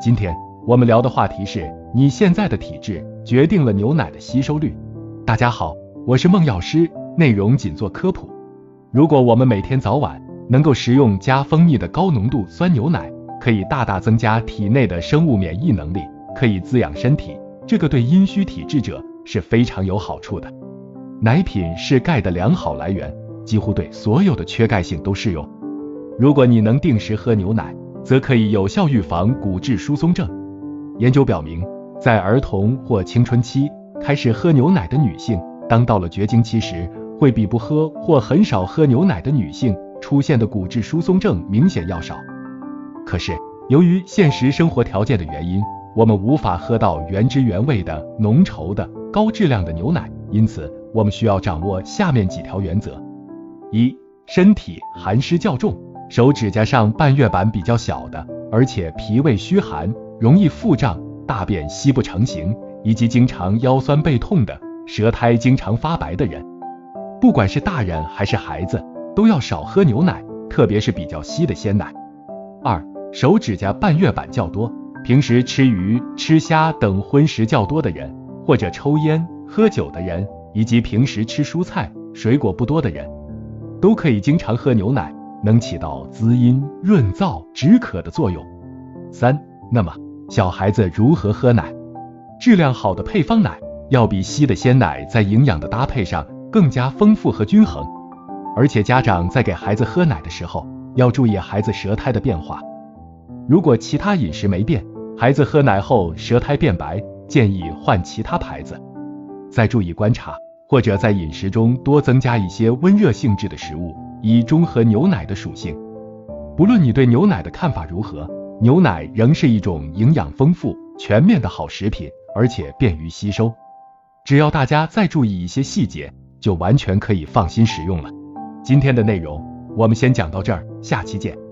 今天我们聊的话题是你现在的体质决定了牛奶的吸收率。大家好，我是孟药师，内容仅做科普。如果我们每天早晚能够食用加蜂蜜的高浓度酸牛奶，可以大大增加体内的生物免疫能力，可以滋养身体，这个对阴虚体质者是非常有好处的。奶品是钙的良好来源，几乎对所有的缺钙性都适用。如果你能定时喝牛奶，则可以有效预防骨质疏松症。研究表明，在儿童或青春期开始喝牛奶的女性，当到了绝经期时，会比不喝或很少喝牛奶的女性出现的骨质疏松症明显要少。可是，由于现实生活条件的原因，我们无法喝到原汁原味的浓稠的高质量的牛奶，因此我们需要掌握下面几条原则：一、身体寒湿较重。手指甲上半月板比较小的，而且脾胃虚寒、容易腹胀、大便稀不成形，以及经常腰酸背痛的、舌苔经常发白的人，不管是大人还是孩子，都要少喝牛奶，特别是比较稀的鲜奶。二、手指甲半月板较多，平时吃鱼、吃虾等荤食较多的人，或者抽烟、喝酒的人，以及平时吃蔬菜、水果不多的人，都可以经常喝牛奶。能起到滋阴、润燥、止渴的作用。三，那么小孩子如何喝奶？质量好的配方奶要比稀的鲜奶在营养的搭配上更加丰富和均衡。而且家长在给孩子喝奶的时候要注意孩子舌苔的变化。如果其他饮食没变，孩子喝奶后舌苔变白，建议换其他牌子。再注意观察，或者在饮食中多增加一些温热性质的食物。以中和牛奶的属性。不论你对牛奶的看法如何，牛奶仍是一种营养丰富、全面的好食品，而且便于吸收。只要大家再注意一些细节，就完全可以放心食用了。今天的内容我们先讲到这儿，下期见。